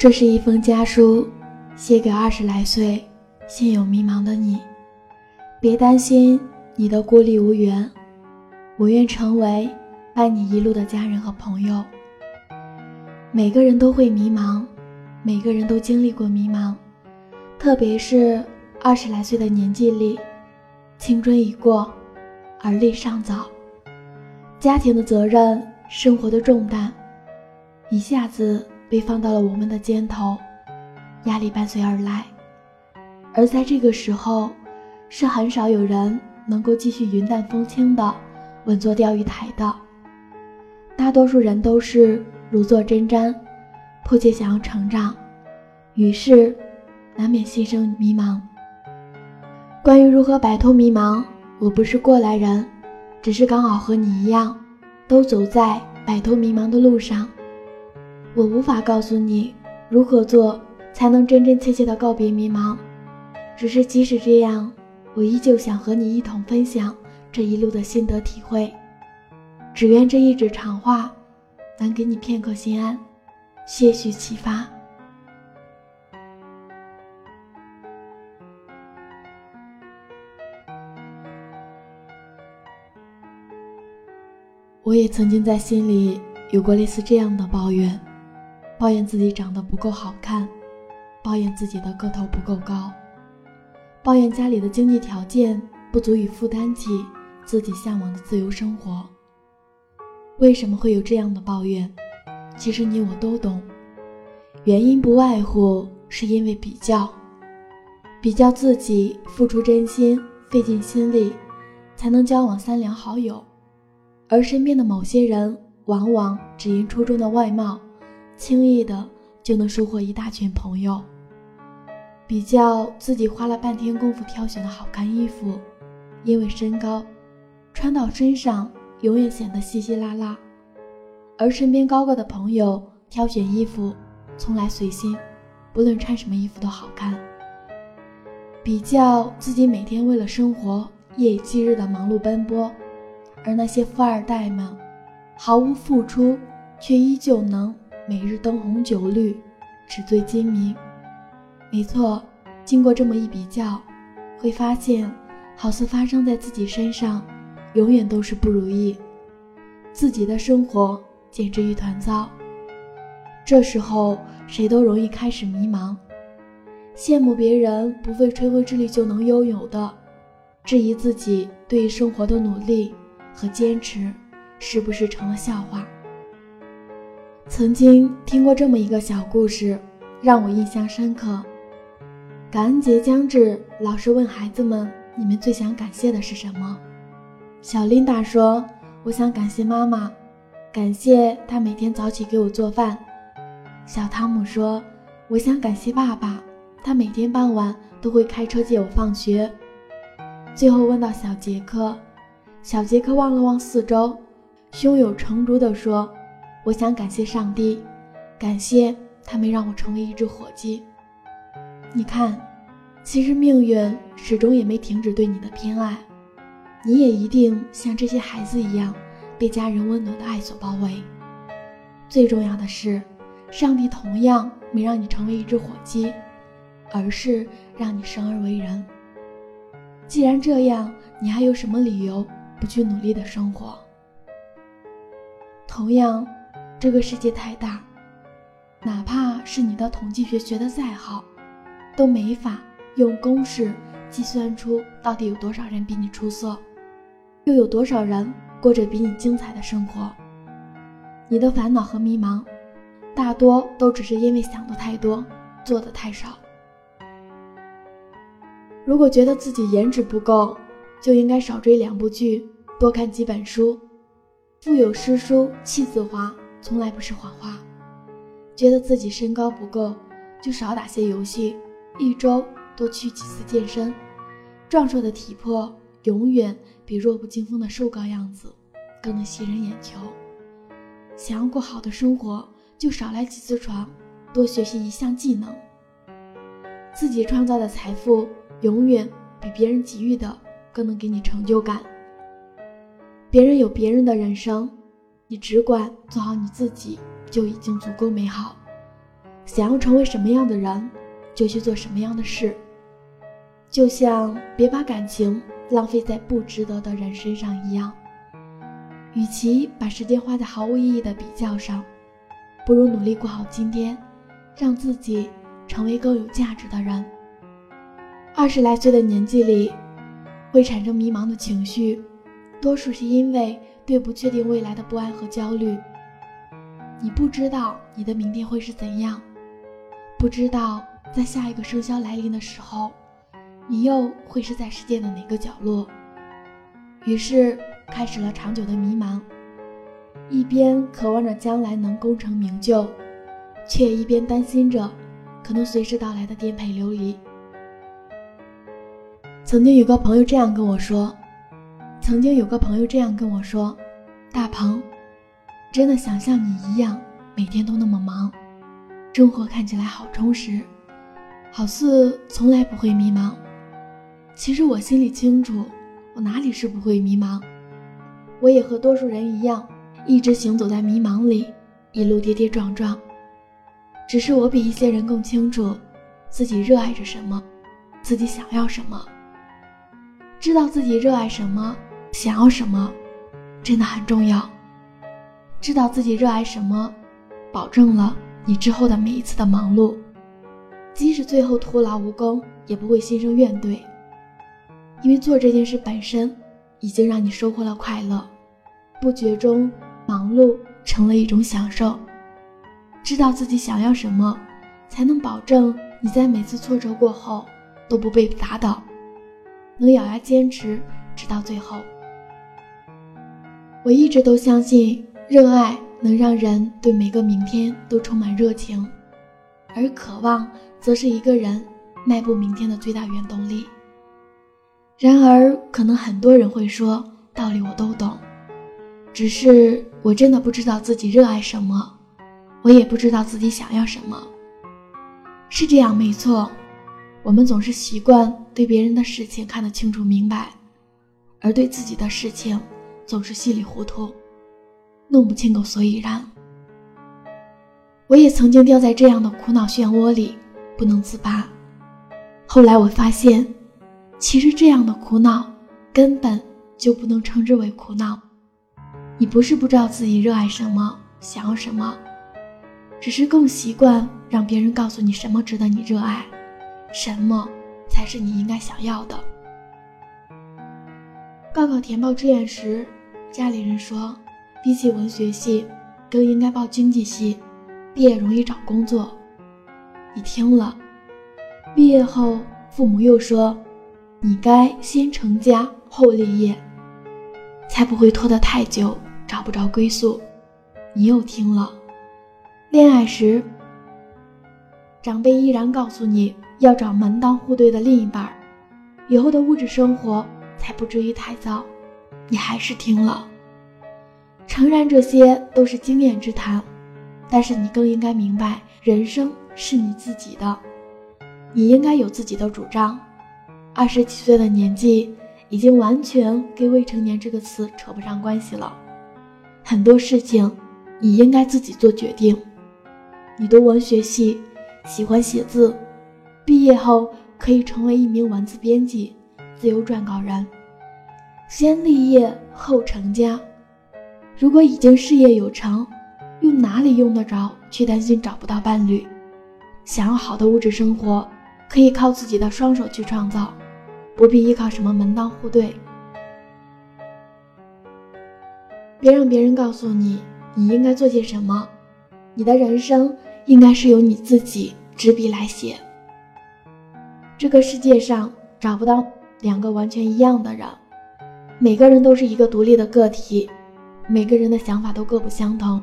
这是一封家书，写给二十来岁、心有迷茫的你。别担心你的孤立无援，我愿成为伴你一路的家人和朋友。每个人都会迷茫，每个人都经历过迷茫，特别是二十来岁的年纪里，青春已过，而立尚早，家庭的责任、生活的重担，一下子。被放到了我们的肩头，压力伴随而来，而在这个时候，是很少有人能够继续云淡风轻的稳坐钓鱼台的。大多数人都是如坐针毡，迫切想要成长，于是难免心生迷茫。关于如何摆脱迷茫，我不是过来人，只是刚好和你一样，都走在摆脱迷茫的路上。我无法告诉你如何做才能真真切切的告别迷茫，只是即使这样，我依旧想和你一同分享这一路的心得体会。只愿这一纸长话能给你片刻心安，些许启发。我也曾经在心里有过类似这样的抱怨。抱怨自己长得不够好看，抱怨自己的个头不够高，抱怨家里的经济条件不足以负担起自己向往的自由生活。为什么会有这样的抱怨？其实你我都懂，原因不外乎是因为比较，比较自己付出真心、费尽心力才能交往三两好友，而身边的某些人往往只因出众的外貌。轻易的就能收获一大群朋友。比较自己花了半天功夫挑选的好看衣服，因为身高，穿到身上永远显得稀稀拉拉；而身边高个的朋友挑选衣服从来随心，不论穿什么衣服都好看。比较自己每天为了生活夜以继日的忙碌奔波，而那些富二代们毫无付出，却依旧能。每日灯红酒绿，纸醉金迷。没错，经过这么一比较，会发现，好似发生在自己身上，永远都是不如意，自己的生活简直一团糟。这时候，谁都容易开始迷茫，羡慕别人不费吹灰之力就能拥有的，质疑自己对于生活的努力和坚持，是不是成了笑话？曾经听过这么一个小故事，让我印象深刻。感恩节将至，老师问孩子们：“你们最想感谢的是什么？”小琳达说：“我想感谢妈妈，感谢她每天早起给我做饭。”小汤姆说：“我想感谢爸爸，他每天傍晚都会开车接我放学。”最后问到小杰克，小杰克望了望四周，胸有成竹地说。我想感谢上帝，感谢他没让我成为一只火鸡。你看，其实命运始终也没停止对你的偏爱，你也一定像这些孩子一样，被家人温暖的爱所包围。最重要的是，上帝同样没让你成为一只火鸡，而是让你生而为人。既然这样，你还有什么理由不去努力的生活？同样。这个世界太大，哪怕是你的统计学学得再好，都没法用公式计算出到底有多少人比你出色，又有多少人过着比你精彩的生活。你的烦恼和迷茫，大多都只是因为想的太多，做的太少。如果觉得自己颜值不够，就应该少追两部剧，多看几本书。腹有诗书气自华。从来不是谎话。觉得自己身高不够，就少打些游戏，一周多去几次健身。壮硕的体魄永远比弱不禁风的瘦高样子更能吸人眼球。想要过好的生活，就少来几次床，多学习一项技能。自己创造的财富永远比别人给予的更能给你成就感。别人有别人的人生。你只管做好你自己，就已经足够美好。想要成为什么样的人，就去做什么样的事。就像别把感情浪费在不值得的人身上一样。与其把时间花在毫无意义的比较上，不如努力过好今天，让自己成为更有价值的人。二十来岁的年纪里，会产生迷茫的情绪，多数是因为对不确定未来的不安和焦虑。你不知道你的明天会是怎样，不知道在下一个生肖来临的时候，你又会是在世界的哪个角落。于是。开始了长久的迷茫，一边渴望着将来能功成名就，却一边担心着可能随时到来的颠沛流离。曾经有个朋友这样跟我说：“曾经有个朋友这样跟我说，大鹏，真的想像你一样，每天都那么忙，生活看起来好充实，好似从来不会迷茫。其实我心里清楚，我哪里是不会迷茫。”我也和多数人一样，一直行走在迷茫里，一路跌跌撞撞。只是我比一些人更清楚，自己热爱着什么，自己想要什么。知道自己热爱什么，想要什么，真的很重要。知道自己热爱什么，保证了你之后的每一次的忙碌，即使最后徒劳无功，也不会心生怨怼，因为做这件事本身。已经让你收获了快乐，不觉中忙碌成了一种享受。知道自己想要什么，才能保证你在每次挫折过后都不被打倒，能咬牙坚持直到最后。我一直都相信，热爱能让人对每个明天都充满热情，而渴望则是一个人迈步明天的最大原动力。然而，可能很多人会说，道理我都懂，只是我真的不知道自己热爱什么，我也不知道自己想要什么。是这样，没错，我们总是习惯对别人的事情看得清楚明白，而对自己的事情总是稀里糊涂，弄不清个所以然。我也曾经掉在这样的苦恼漩涡里，不能自拔。后来我发现。其实这样的苦恼根本就不能称之为苦恼，你不是不知道自己热爱什么，想要什么，只是更习惯让别人告诉你什么值得你热爱，什么才是你应该想要的。高考填报志愿时，家里人说，比起文学系，更应该报经济系，毕业容易找工作。你听了，毕业后父母又说。你该先成家后立业，才不会拖得太久，找不着归宿。你又听了，恋爱时，长辈依然告诉你要找门当户对的另一半，以后的物质生活才不至于太糟。你还是听了。诚然，这些都是经验之谈，但是你更应该明白，人生是你自己的，你应该有自己的主张。二十几岁的年纪，已经完全跟未成年这个词扯不上关系了。很多事情，你应该自己做决定。你读文学系，喜欢写字，毕业后可以成为一名文字编辑、自由撰稿人。先立业后成家。如果已经事业有成，又哪里用得着去担心找不到伴侣？想要好的物质生活，可以靠自己的双手去创造。不必依靠什么门当户对，别让别人告诉你你应该做些什么，你的人生应该是由你自己执笔来写。这个世界上找不到两个完全一样的人，每个人都是一个独立的个体，每个人的想法都各不相同，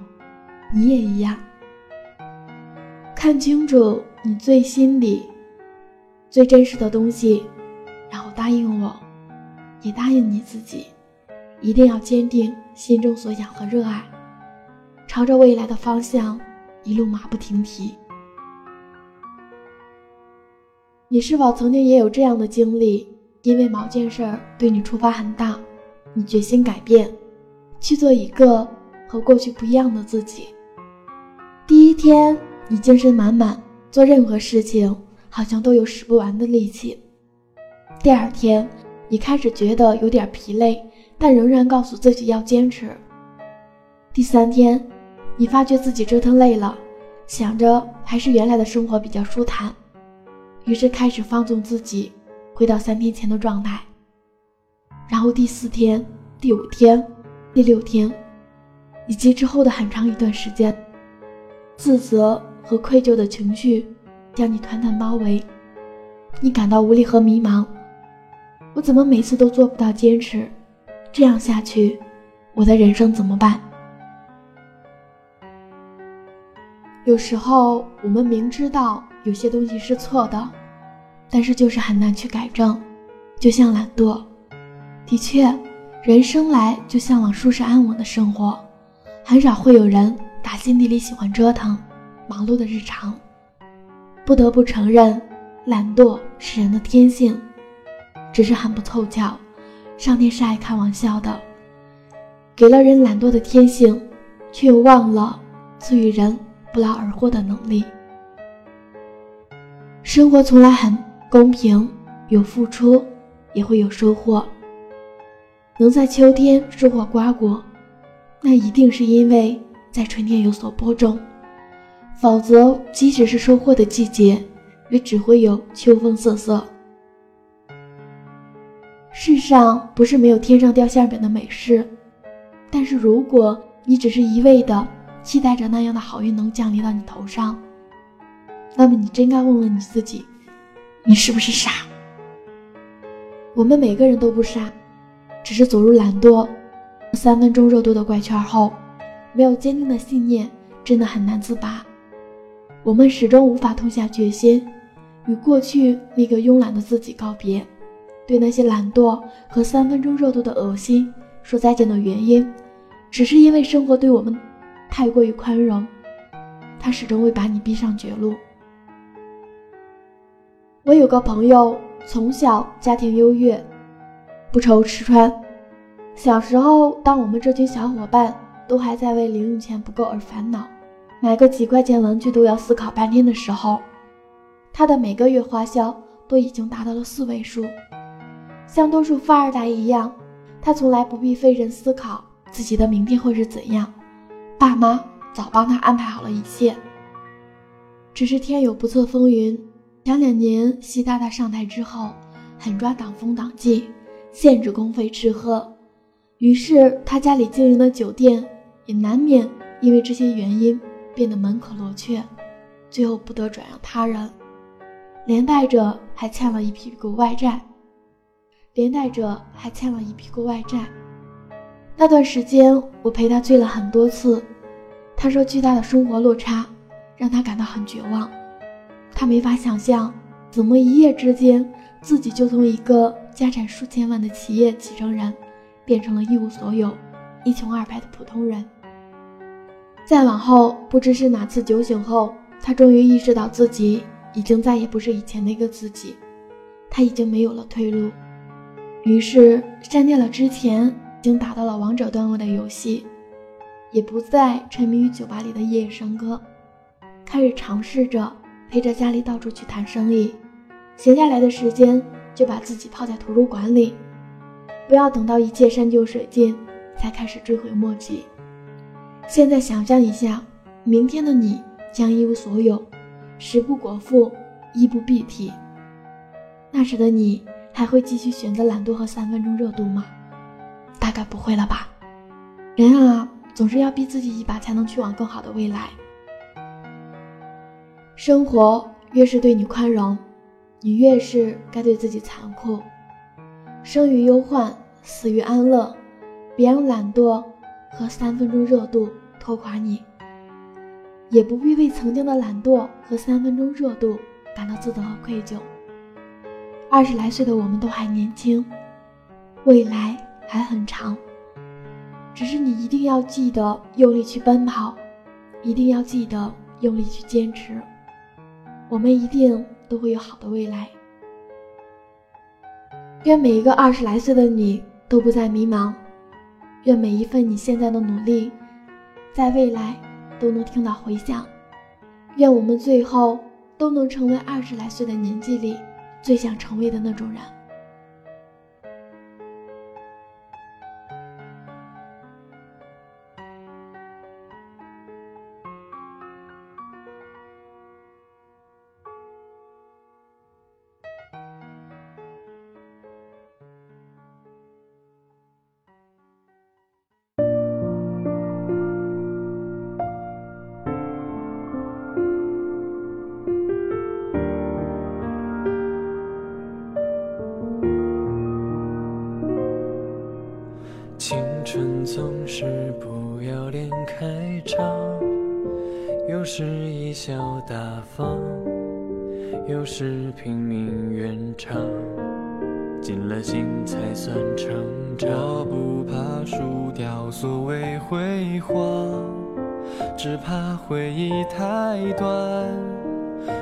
你也一样。看清楚你最心里最真实的东西。然后答应我，也答应你自己，一定要坚定心中所想和热爱，朝着未来的方向一路马不停蹄。你是否曾经也有这样的经历？因为某件事儿对你触发很大，你决心改变，去做一个和过去不一样的自己。第一天你精神满满，做任何事情好像都有使不完的力气。第二天，你开始觉得有点疲累，但仍然告诉自己要坚持。第三天，你发觉自己折腾累了，想着还是原来的生活比较舒坦，于是开始放纵自己，回到三天前的状态。然后第四天、第五天、第六天，以及之后的很长一段时间，自责和愧疚的情绪将你团团包围，你感到无力和迷茫。我怎么每次都做不到坚持？这样下去，我的人生怎么办？有时候我们明知道有些东西是错的，但是就是很难去改正，就像懒惰。的确，人生来就向往舒适安稳的生活，很少会有人打心底里喜欢折腾、忙碌的日常。不得不承认，懒惰是人的天性，只是很不凑巧，上天是爱开玩笑的，给了人懒惰的天性，却又忘了赐予人不劳而获的能力。生活从来很公平，有付出也会有收获。能在秋天收获瓜果，那一定是因为在春天有所播种，否则即使是收获的季节，也只会有秋风瑟瑟。世上不是没有天上掉馅饼的美事，但是如果你只是一味的期待着那样的好运能降临到你头上，那么你真该问问你自己，你是不是傻？我们每个人都不傻。只是走入懒惰、三分钟热度的怪圈后，没有坚定的信念，真的很难自拔。我们始终无法痛下决心，与过去那个慵懒的自己告别，对那些懒惰和三分钟热度的恶心说再见的原因，只是因为生活对我们太过于宽容，他始终会把你逼上绝路。我有个朋友，从小家庭优越。不愁吃穿。小时候，当我们这群小伙伴都还在为零用钱不够而烦恼，买个几块钱玩具都要思考半天的时候，他的每个月花销都已经达到了四位数。像多数富二代一样，他从来不必费神思考自己的明天会是怎样，爸妈早帮他安排好了一切。只是天有不测风云，前两年习大大上台之后，狠抓党风党纪。限制公费吃喝，于是他家里经营的酒店也难免因为这些原因变得门可罗雀，最后不得转让他人，连带着还欠了一屁股外债，连带着还欠了一屁股外债。那段时间我陪他醉了很多次，他说巨大的生活落差让他感到很绝望，他没法想象怎么一夜之间自己就从一个。家产数千万的企业继承人，变成了一无所有、一穷二白的普通人。再往后，不知是哪次酒醒后，他终于意识到自己已经再也不是以前那个自己，他已经没有了退路。于是删掉了之前已经达到了王者段位的游戏，也不再沉迷于酒吧里的夜夜笙歌，开始尝试着陪着家里到处去谈生意，闲下来的时间。就把自己泡在图书馆里，不要等到一切山穷水尽才开始追悔莫及。现在想象一下，明天的你将一无所有，食不果腹，衣不蔽体，那时的你还会继续选择懒惰和三分钟热度吗？大概不会了吧。人啊，总是要逼自己一把，才能去往更好的未来。生活越是对你宽容。你越是该对自己残酷，生于忧患，死于安乐。别让懒惰和三分钟热度拖垮你，也不必为曾经的懒惰和三分钟热度感到自责和愧疚。二十来岁的我们都还年轻，未来还很长。只是你一定要记得用力去奔跑，一定要记得用力去坚持。我们一定。都会有好的未来。愿每一个二十来岁的你都不再迷茫，愿每一份你现在的努力，在未来都能听到回响，愿我们最后都能成为二十来岁的年纪里最想成为的那种人。总是不要脸开场，有时贻笑大方，有时拼命圆场，尽了心才算成长。我不怕输掉所谓辉煌，只怕回忆太短，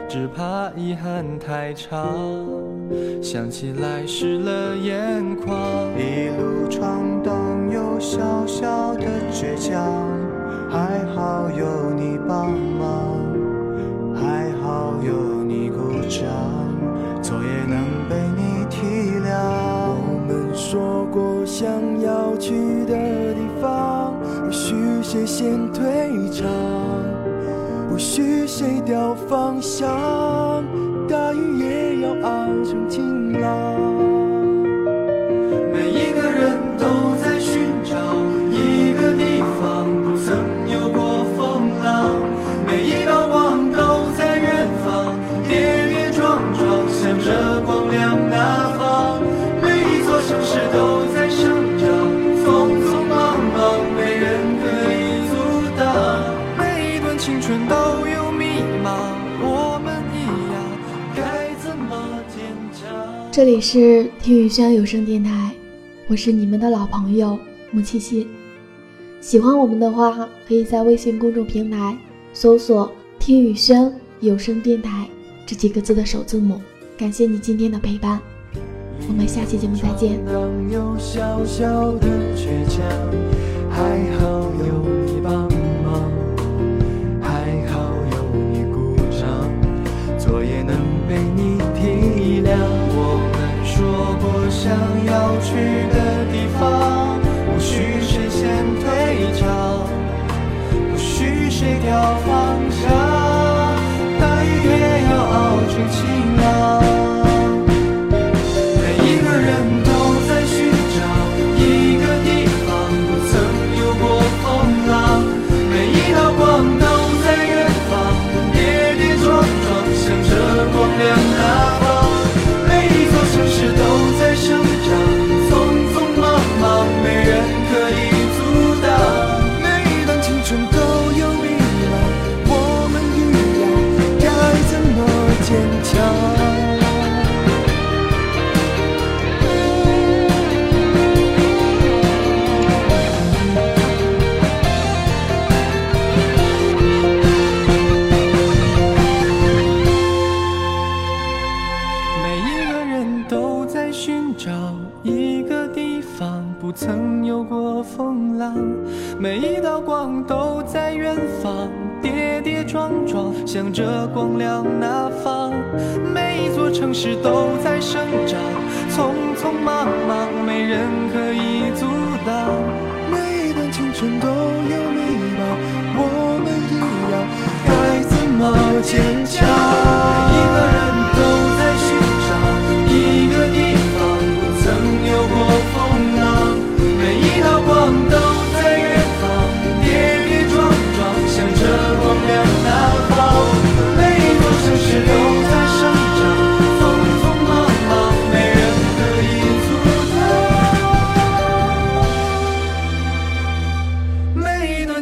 只怕遗憾太长，想起来湿了眼眶。一路闯荡。小小的倔强，还好有你帮忙，还好有你鼓掌，错也能被你体谅。我们说过想要去的地方，不许谁先退场，不许谁掉方向，这里是听雨轩有声电台，我是你们的老朋友木七七。喜欢我们的话，可以在微信公众平台搜索“听雨轩有声电台”这几个字的首字母。感谢你今天的陪伴，我们下期节目再见。想向着光亮那方。每一座城市都在生长，匆匆忙忙，没人可以阻挡。每一段青春都有迷茫，我们一样，该怎么坚强？一个人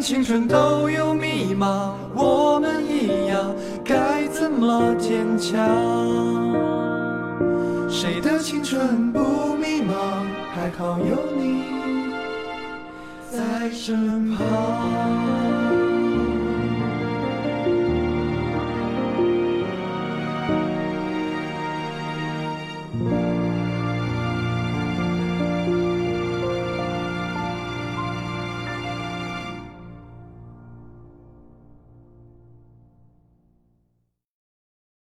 青春都有迷茫我们一样该怎么坚强？谁的青春不迷茫还好有你在身旁。